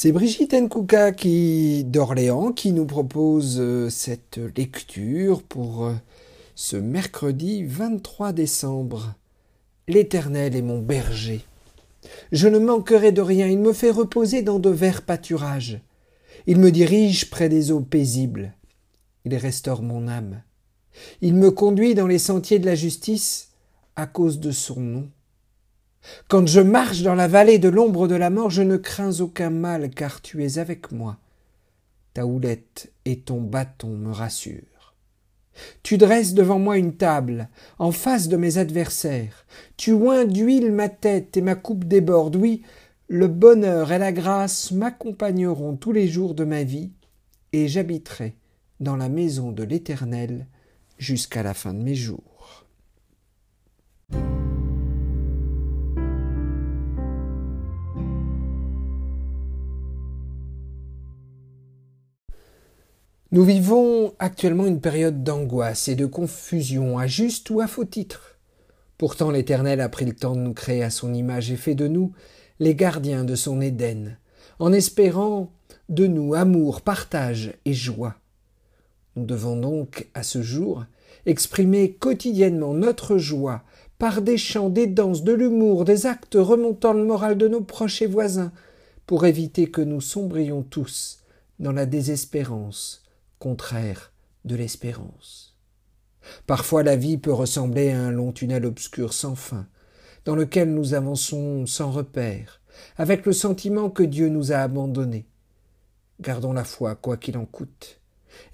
C'est Brigitte Nkouka qui d'Orléans qui nous propose euh, cette lecture pour euh, ce mercredi 23 décembre. L'Éternel est mon berger. Je ne manquerai de rien, il me fait reposer dans de verts pâturages. Il me dirige près des eaux paisibles. Il restaure mon âme. Il me conduit dans les sentiers de la justice à cause de son nom. Quand je marche dans la vallée de l'ombre de la mort, je ne crains aucun mal, car tu es avec moi. Ta houlette et ton bâton me rassurent. Tu dresses devant moi une table, en face de mes adversaires. Tu oins d'huile ma tête et ma coupe déborde. Oui, le bonheur et la grâce m'accompagneront tous les jours de ma vie, et j'habiterai dans la maison de l'Éternel jusqu'à la fin de mes jours. Nous vivons actuellement une période d'angoisse et de confusion, à juste ou à faux titre. Pourtant l'Éternel a pris le temps de nous créer à son image et fait de nous les gardiens de son Éden, en espérant de nous amour, partage et joie. Nous devons donc, à ce jour, exprimer quotidiennement notre joie par des chants, des danses, de l'humour, des actes remontant le moral de nos proches et voisins, pour éviter que nous sombrions tous dans la désespérance, contraire de l'espérance. Parfois la vie peut ressembler à un long tunnel obscur sans fin, dans lequel nous avançons sans repère, avec le sentiment que Dieu nous a abandonnés. Gardons la foi, quoi qu'il en coûte,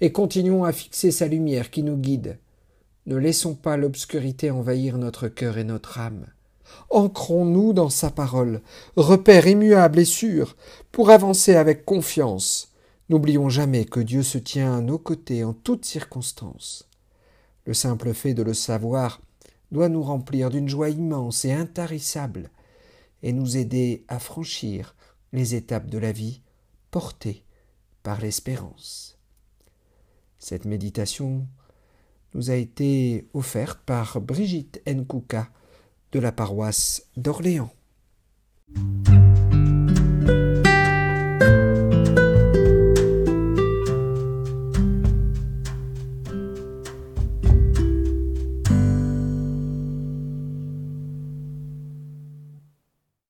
et continuons à fixer sa lumière qui nous guide. Ne laissons pas l'obscurité envahir notre cœur et notre âme. Ancrons-nous dans sa parole, repère immuable et sûr, pour avancer avec confiance, N'oublions jamais que Dieu se tient à nos côtés en toutes circonstances. Le simple fait de le savoir doit nous remplir d'une joie immense et intarissable, et nous aider à franchir les étapes de la vie portées par l'espérance. Cette méditation nous a été offerte par Brigitte Nkouka de la paroisse d'Orléans.